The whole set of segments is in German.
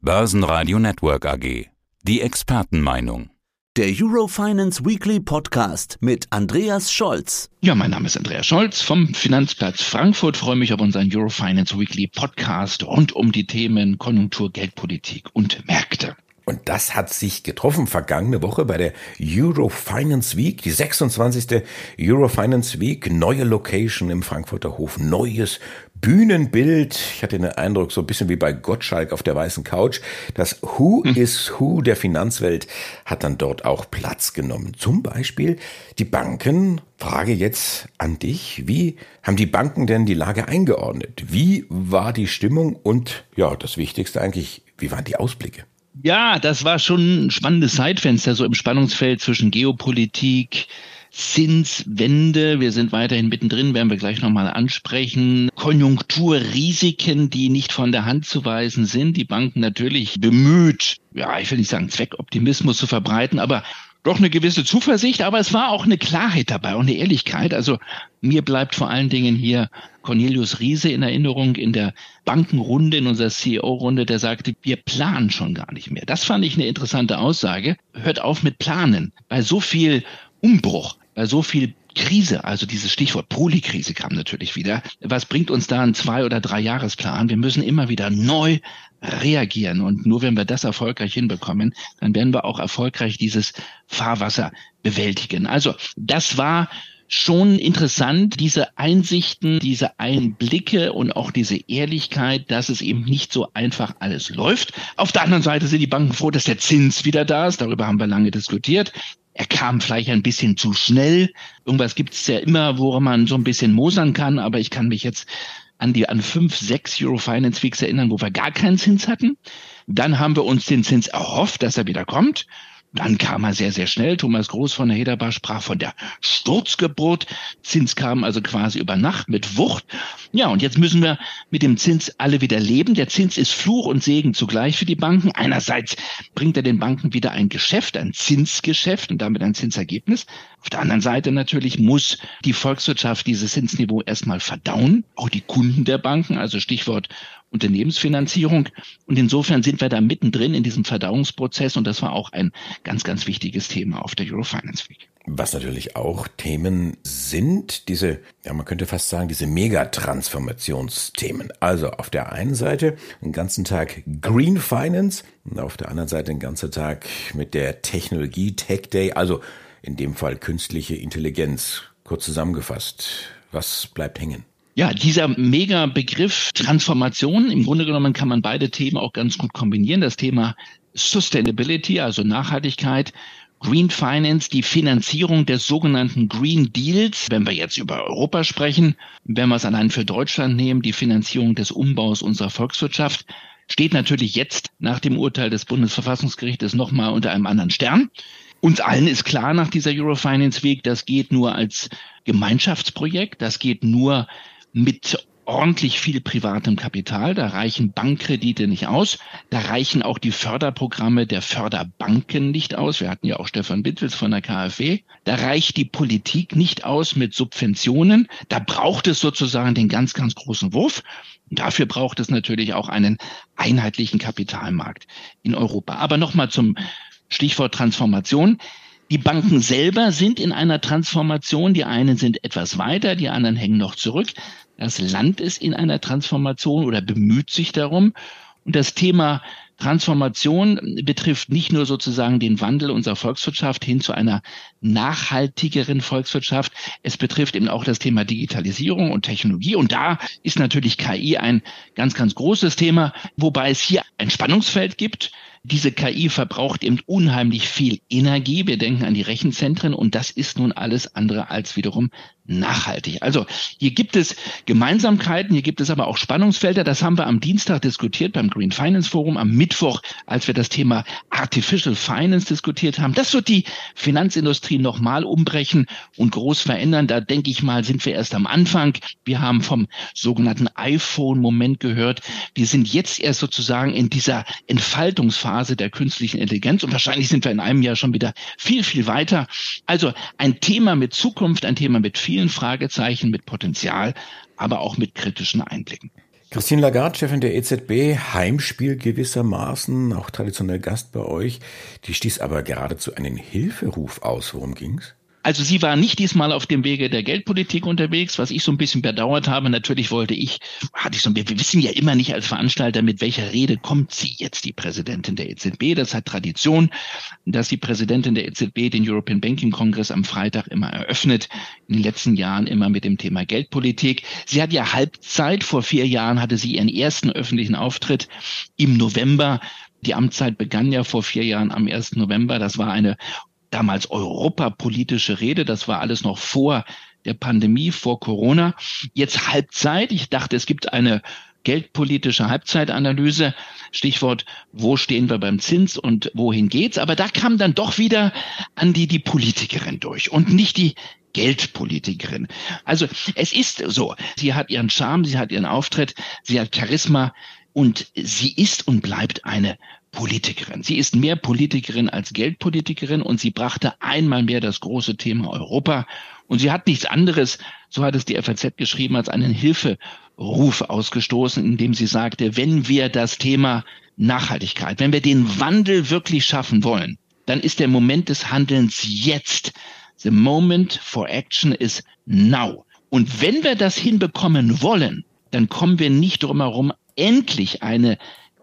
Börsenradio Network AG. Die Expertenmeinung. Der Eurofinance Weekly Podcast mit Andreas Scholz. Ja, mein Name ist Andreas Scholz vom Finanzplatz Frankfurt. Freue mich auf unseren Eurofinance Weekly Podcast rund um die Themen Konjunktur, Geldpolitik und Märkte. Und das hat sich getroffen vergangene Woche bei der Eurofinance Week, die 26. Eurofinance Week, neue Location im Frankfurter Hof, neues Bühnenbild. Ich hatte den Eindruck, so ein bisschen wie bei Gottschalk auf der weißen Couch. Das Who hm. is Who der Finanzwelt hat dann dort auch Platz genommen. Zum Beispiel die Banken. Frage jetzt an dich. Wie haben die Banken denn die Lage eingeordnet? Wie war die Stimmung? Und ja, das Wichtigste eigentlich, wie waren die Ausblicke? Ja, das war schon ein spannendes Zeitfenster, so im Spannungsfeld zwischen Geopolitik, Zinswende, wir sind weiterhin mittendrin, werden wir gleich nochmal ansprechen. Konjunkturrisiken, die nicht von der Hand zu weisen sind. Die Banken natürlich bemüht, ja, ich will nicht sagen Zweckoptimismus zu verbreiten, aber doch eine gewisse Zuversicht, aber es war auch eine Klarheit dabei und eine Ehrlichkeit. Also mir bleibt vor allen Dingen hier Cornelius Riese in Erinnerung in der Bankenrunde, in unserer CEO-Runde, der sagte, wir planen schon gar nicht mehr. Das fand ich eine interessante Aussage. Hört auf mit Planen. Bei so viel Umbruch, bei so viel Krise, also dieses Stichwort Polikrise kam natürlich wieder. Was bringt uns da ein Zwei- oder Drei-Jahresplan? Wir müssen immer wieder neu reagieren. Und nur wenn wir das erfolgreich hinbekommen, dann werden wir auch erfolgreich dieses Fahrwasser bewältigen. Also das war schon interessant, diese Einsichten, diese Einblicke und auch diese Ehrlichkeit, dass es eben nicht so einfach alles läuft. Auf der anderen Seite sind die Banken froh, dass der Zins wieder da ist. Darüber haben wir lange diskutiert. Er kam vielleicht ein bisschen zu schnell. Irgendwas gibt es ja immer, woran man so ein bisschen mosern kann, aber ich kann mich jetzt an die an fünf, sechs Euro Finance Weeks erinnern, wo wir gar keinen Zins hatten. Dann haben wir uns den Zins erhofft, dass er wieder kommt. Dann kam er sehr, sehr schnell. Thomas Groß von der Hederbar sprach von der Sturzgeburt. Zins kam also quasi über Nacht mit Wucht. Ja, und jetzt müssen wir mit dem Zins alle wieder leben. Der Zins ist Fluch und Segen zugleich für die Banken. Einerseits bringt er den Banken wieder ein Geschäft, ein Zinsgeschäft und damit ein Zinsergebnis. Auf der anderen Seite natürlich muss die Volkswirtschaft dieses Zinsniveau erstmal verdauen. Auch die Kunden der Banken, also Stichwort Unternehmensfinanzierung. Und insofern sind wir da mittendrin in diesem Verdauungsprozess und das war auch ein ganz, ganz wichtiges Thema auf der Eurofinance Week. Was natürlich auch Themen sind, diese, ja, man könnte fast sagen, diese Megatransformationsthemen. Also auf der einen Seite einen ganzen Tag Green Finance und auf der anderen Seite einen ganzen Tag mit der Technologie Tech Day, also in dem Fall künstliche Intelligenz. Kurz zusammengefasst, was bleibt hängen? Ja, dieser Mega-Begriff Transformation, im Grunde genommen kann man beide Themen auch ganz gut kombinieren. Das Thema Sustainability, also Nachhaltigkeit, Green Finance, die Finanzierung des sogenannten Green Deals, wenn wir jetzt über Europa sprechen, wenn wir es allein für Deutschland nehmen, die Finanzierung des Umbaus unserer Volkswirtschaft, steht natürlich jetzt nach dem Urteil des Bundesverfassungsgerichtes nochmal unter einem anderen Stern. Uns allen ist klar nach dieser Eurofinance Week, das geht nur als Gemeinschaftsprojekt, das geht nur mit ordentlich viel privatem Kapital. Da reichen Bankkredite nicht aus. Da reichen auch die Förderprogramme der Förderbanken nicht aus. Wir hatten ja auch Stefan Bittwitz von der KfW. Da reicht die Politik nicht aus mit Subventionen. Da braucht es sozusagen den ganz, ganz großen Wurf. dafür braucht es natürlich auch einen einheitlichen Kapitalmarkt in Europa. Aber nochmal zum Stichwort Transformation. Die Banken selber sind in einer Transformation. Die einen sind etwas weiter, die anderen hängen noch zurück. Das Land ist in einer Transformation oder bemüht sich darum. Und das Thema Transformation betrifft nicht nur sozusagen den Wandel unserer Volkswirtschaft hin zu einer nachhaltigeren Volkswirtschaft. Es betrifft eben auch das Thema Digitalisierung und Technologie. Und da ist natürlich KI ein ganz, ganz großes Thema, wobei es hier ein Spannungsfeld gibt diese KI verbraucht eben unheimlich viel Energie. Wir denken an die Rechenzentren und das ist nun alles andere als wiederum nachhaltig. Also hier gibt es Gemeinsamkeiten, hier gibt es aber auch Spannungsfelder. Das haben wir am Dienstag diskutiert beim Green Finance Forum, am Mittwoch, als wir das Thema Artificial Finance diskutiert haben. Das wird die Finanzindustrie nochmal umbrechen und groß verändern. Da denke ich mal, sind wir erst am Anfang. Wir haben vom sogenannten iPhone-Moment gehört. Wir sind jetzt erst sozusagen in dieser Entfaltungsphase der künstlichen Intelligenz und wahrscheinlich sind wir in einem Jahr schon wieder viel, viel weiter. Also ein Thema mit Zukunft, ein Thema mit viel vielen Fragezeichen, mit Potenzial, aber auch mit kritischen Einblicken. Christine Lagarde, Chefin der EZB, Heimspiel gewissermaßen, auch traditionell Gast bei euch. Die stieß aber geradezu einen Hilferuf aus. Worum ging's? Also sie war nicht diesmal auf dem Wege der Geldpolitik unterwegs, was ich so ein bisschen bedauert habe. Natürlich wollte ich, hatte ich so, wir wissen ja immer nicht als Veranstalter, mit welcher Rede kommt sie jetzt, die Präsidentin der EZB. Das hat Tradition, dass die Präsidentin der EZB den European Banking Congress am Freitag immer eröffnet. In den letzten Jahren immer mit dem Thema Geldpolitik. Sie hat ja Halbzeit. Vor vier Jahren hatte sie ihren ersten öffentlichen Auftritt im November die Amtszeit begann ja vor vier Jahren am 1. November. Das war eine damals europapolitische Rede. Das war alles noch vor der Pandemie, vor Corona. Jetzt Halbzeit. Ich dachte, es gibt eine geldpolitische Halbzeitanalyse. Stichwort, wo stehen wir beim Zins und wohin geht's? Aber da kam dann doch wieder an die, die Politikerin durch und nicht die Geldpolitikerin. Also es ist so, sie hat ihren Charme, sie hat ihren Auftritt, sie hat Charisma und sie ist und bleibt eine Politikerin. Sie ist mehr Politikerin als Geldpolitikerin und sie brachte einmal mehr das große Thema Europa. Und sie hat nichts anderes, so hat es die FAZ geschrieben, als einen Hilferuf ausgestoßen, indem sie sagte, wenn wir das Thema Nachhaltigkeit, wenn wir den Wandel wirklich schaffen wollen, dann ist der Moment des Handelns jetzt. The moment for action is now. Und wenn wir das hinbekommen wollen, dann kommen wir nicht drum herum, endlich eine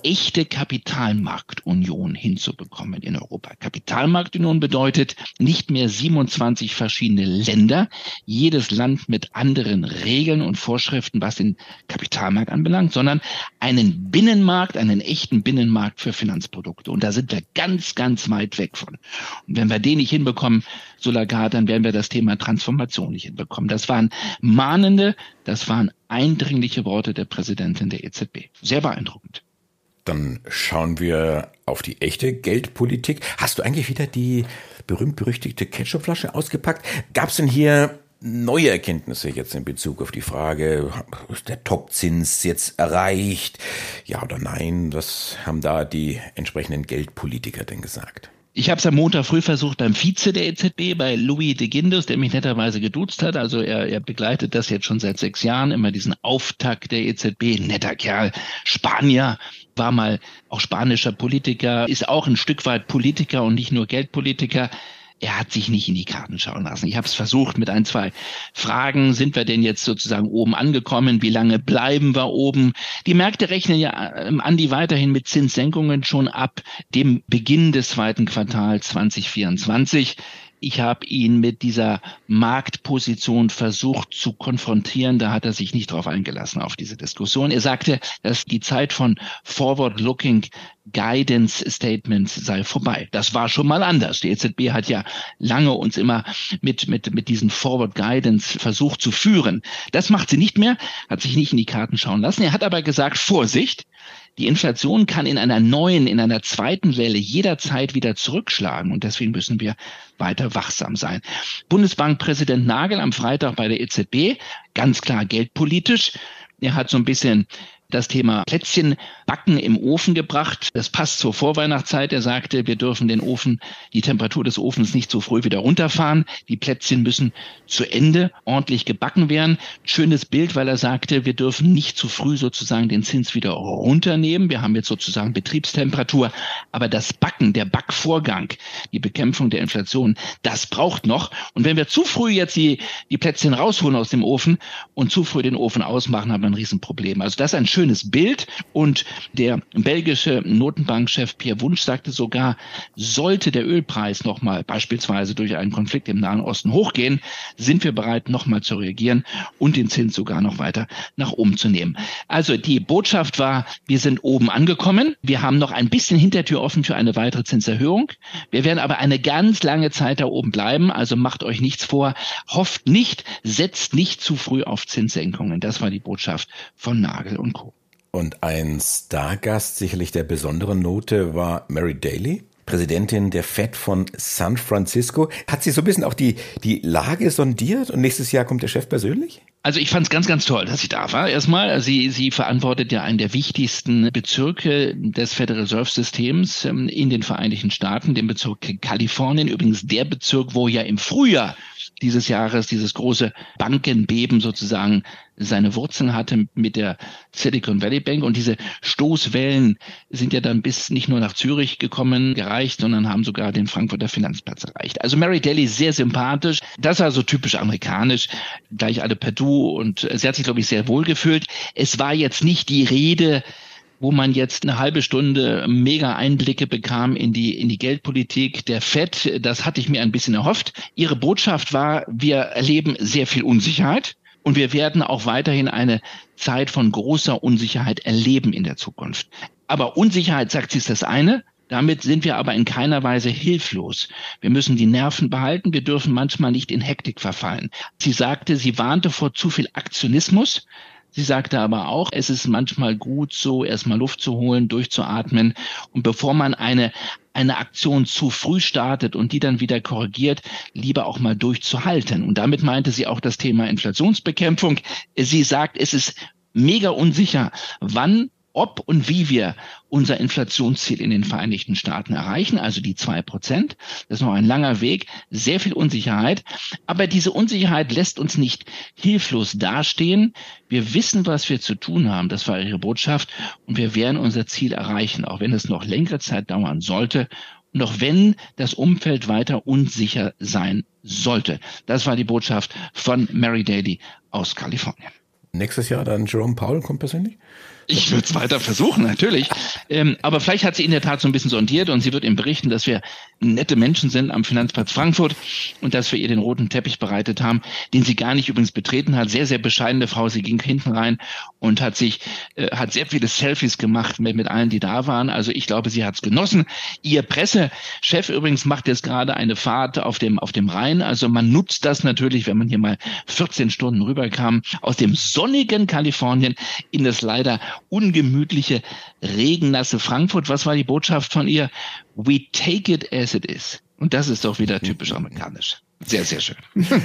echte Kapitalmarktunion hinzubekommen in Europa. Kapitalmarktunion bedeutet nicht mehr 27 verschiedene Länder, jedes Land mit anderen Regeln und Vorschriften, was den Kapitalmarkt anbelangt, sondern einen Binnenmarkt, einen echten Binnenmarkt für Finanzprodukte. Und da sind wir ganz, ganz weit weg von. Und wenn wir den nicht hinbekommen, so Lagarde, dann werden wir das Thema Transformation nicht hinbekommen. Das waren mahnende, das waren eindringliche Worte der Präsidentin der EZB. Sehr beeindruckend. Dann schauen wir auf die echte Geldpolitik. Hast du eigentlich wieder die berühmt-berüchtigte Ketchupflasche ausgepackt? Gab es denn hier neue Erkenntnisse jetzt in Bezug auf die Frage, ist der Topzins jetzt erreicht? Ja oder nein? Was haben da die entsprechenden Geldpolitiker denn gesagt? Ich habe es am Montag früh versucht beim Vize der EZB, bei Louis de Guindos, der mich netterweise geduzt hat. Also er, er begleitet das jetzt schon seit sechs Jahren, immer diesen Auftakt der EZB. Netter Kerl, Spanier, war mal auch spanischer Politiker, ist auch ein Stück weit Politiker und nicht nur Geldpolitiker er hat sich nicht in die Karten schauen lassen. Ich habe es versucht mit ein, zwei Fragen. Sind wir denn jetzt sozusagen oben angekommen? Wie lange bleiben wir oben? Die Märkte rechnen ja, ähm, Andi, weiterhin mit Zinssenkungen schon ab dem Beginn des zweiten Quartals 2024. Ich habe ihn mit dieser Marktposition versucht zu konfrontieren. Da hat er sich nicht drauf eingelassen auf diese Diskussion. Er sagte, dass die Zeit von Forward-Looking Guidance Statements sei vorbei. Das war schon mal anders. Die EZB hat ja lange uns immer mit, mit, mit diesen Forward Guidance versucht zu führen. Das macht sie nicht mehr, hat sich nicht in die Karten schauen lassen. Er hat aber gesagt, Vorsicht, die Inflation kann in einer neuen, in einer zweiten Welle jederzeit wieder zurückschlagen und deswegen müssen wir weiter wachsam sein. Bundesbankpräsident Nagel am Freitag bei der EZB, ganz klar geldpolitisch. Er hat so ein bisschen das Thema Plätzchen backen im Ofen gebracht. Das passt zur Vorweihnachtszeit. Er sagte, wir dürfen den Ofen, die Temperatur des Ofens nicht zu früh wieder runterfahren. Die Plätzchen müssen zu Ende ordentlich gebacken werden. Schönes Bild, weil er sagte, wir dürfen nicht zu früh sozusagen den Zins wieder runternehmen. Wir haben jetzt sozusagen Betriebstemperatur. Aber das Backen, der Backvorgang, die Bekämpfung der Inflation, das braucht noch. Und wenn wir zu früh jetzt die, die Plätzchen rausholen aus dem Ofen und zu früh den Ofen ausmachen, haben wir ein Riesenproblem. Also das ist ein schönes Bild. Und der belgische Notenbankchef Pierre Wunsch sagte sogar, sollte der Ölpreis nochmal beispielsweise durch einen Konflikt im Nahen Osten hochgehen, sind wir bereit, nochmal zu reagieren und den Zins sogar noch weiter nach oben zu nehmen. Also die Botschaft war, wir sind oben angekommen. Wir haben noch ein bisschen Hintertür offen für eine weitere Zinserhöhung. Wir werden aber eine ganz lange Zeit da oben bleiben. Also macht euch nichts vor. Hofft nicht, setzt nicht zu früh auf Zinssenkungen. Das war die Botschaft von Nagel und Co. Und ein Stargast sicherlich der besonderen Note war Mary Daly. Präsidentin der Fed von San Francisco. Hat sie so ein bisschen auch die, die Lage sondiert und nächstes Jahr kommt der Chef persönlich? Also ich fand es ganz, ganz toll, dass sie da war. Erstmal, sie, sie verantwortet ja einen der wichtigsten Bezirke des Federal Reserve Systems ähm, in den Vereinigten Staaten, den Bezirk Kalifornien. Übrigens der Bezirk, wo ja im Frühjahr dieses Jahres dieses große Bankenbeben sozusagen seine Wurzeln hatte mit der Silicon Valley Bank. Und diese Stoßwellen sind ja dann bis nicht nur nach Zürich gekommen, gereicht, sondern haben sogar den Frankfurter Finanzplatz erreicht. Also Mary Daly sehr sympathisch. Das war so typisch amerikanisch. Gleich alle per Du und sie hat sich, glaube ich, sehr wohl gefühlt. Es war jetzt nicht die Rede, wo man jetzt eine halbe Stunde mega Einblicke bekam in die, in die Geldpolitik der FED. Das hatte ich mir ein bisschen erhofft. Ihre Botschaft war, wir erleben sehr viel Unsicherheit. Und wir werden auch weiterhin eine Zeit von großer Unsicherheit erleben in der Zukunft. Aber Unsicherheit, sagt sie, ist das eine. Damit sind wir aber in keiner Weise hilflos. Wir müssen die Nerven behalten. Wir dürfen manchmal nicht in Hektik verfallen. Sie sagte, sie warnte vor zu viel Aktionismus. Sie sagte aber auch, es ist manchmal gut, so erstmal Luft zu holen, durchzuatmen. Und bevor man eine, eine Aktion zu früh startet und die dann wieder korrigiert, lieber auch mal durchzuhalten. Und damit meinte sie auch das Thema Inflationsbekämpfung. Sie sagt, es ist mega unsicher, wann ob und wie wir unser Inflationsziel in den Vereinigten Staaten erreichen, also die zwei Prozent. Das ist noch ein langer Weg, sehr viel Unsicherheit. Aber diese Unsicherheit lässt uns nicht hilflos dastehen. Wir wissen, was wir zu tun haben. Das war ihre Botschaft. Und wir werden unser Ziel erreichen, auch wenn es noch längere Zeit dauern sollte. Und auch wenn das Umfeld weiter unsicher sein sollte. Das war die Botschaft von Mary Daly aus Kalifornien. Nächstes Jahr dann Jerome Powell kommt persönlich? Ich würde es weiter versuchen, natürlich. Ähm, aber vielleicht hat sie in der Tat so ein bisschen sondiert und sie wird ihm berichten, dass wir nette Menschen sind am Finanzplatz Frankfurt und dass wir ihr den roten Teppich bereitet haben, den sie gar nicht übrigens betreten hat. Sehr, sehr bescheidene Frau. Sie ging hinten rein und hat sich, äh, hat sehr viele Selfies gemacht mit, mit allen, die da waren. Also ich glaube, sie hat es genossen. Ihr Pressechef übrigens macht jetzt gerade eine Fahrt auf dem, auf dem Rhein. Also man nutzt das natürlich, wenn man hier mal 14 Stunden rüberkam, aus dem sonnigen Kalifornien in das leider ungemütliche, regennasse Frankfurt. Was war die Botschaft von ihr? We take it as it is. Und das ist doch wieder typisch amerikanisch. Sehr, sehr schön.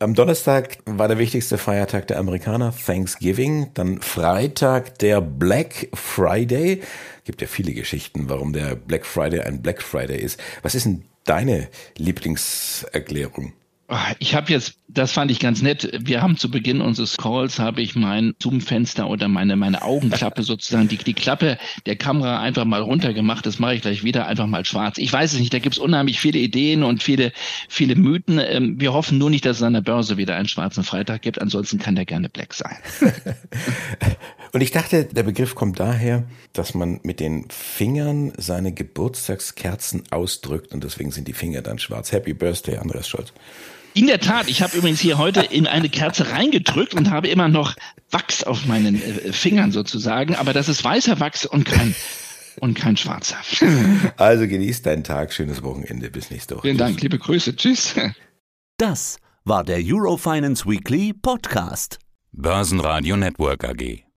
Am Donnerstag war der wichtigste Feiertag der Amerikaner, Thanksgiving. Dann Freitag der Black Friday. Gibt ja viele Geschichten, warum der Black Friday ein Black Friday ist. Was ist denn deine Lieblingserklärung? Ah, ich habe jetzt, das fand ich ganz nett. Wir haben zu Beginn unseres Calls habe ich mein Zoom-Fenster oder meine meine Augenklappe sozusagen die die Klappe der Kamera einfach mal runtergemacht. Das mache ich gleich wieder einfach mal schwarz. Ich weiß es nicht. Da gibt es unheimlich viele Ideen und viele viele Mythen. Ähm, wir hoffen nur nicht, dass es an der Börse wieder einen schwarzen Freitag gibt. Ansonsten kann der gerne Black sein. und ich dachte, der Begriff kommt daher, dass man mit den Fingern seine Geburtstagskerzen ausdrückt und deswegen sind die Finger dann schwarz. Happy Birthday, Andreas Scholz. In der Tat, ich habe übrigens hier heute in eine Kerze reingedrückt und habe immer noch Wachs auf meinen äh, Fingern sozusagen, aber das ist weißer Wachs und kein und kein schwarzer. Also genießt deinen Tag, schönes Wochenende, bis nächste Woche. Vielen Dank, liebe Grüße, tschüss. Das war der Eurofinance Weekly Podcast. Börsenradio Network AG.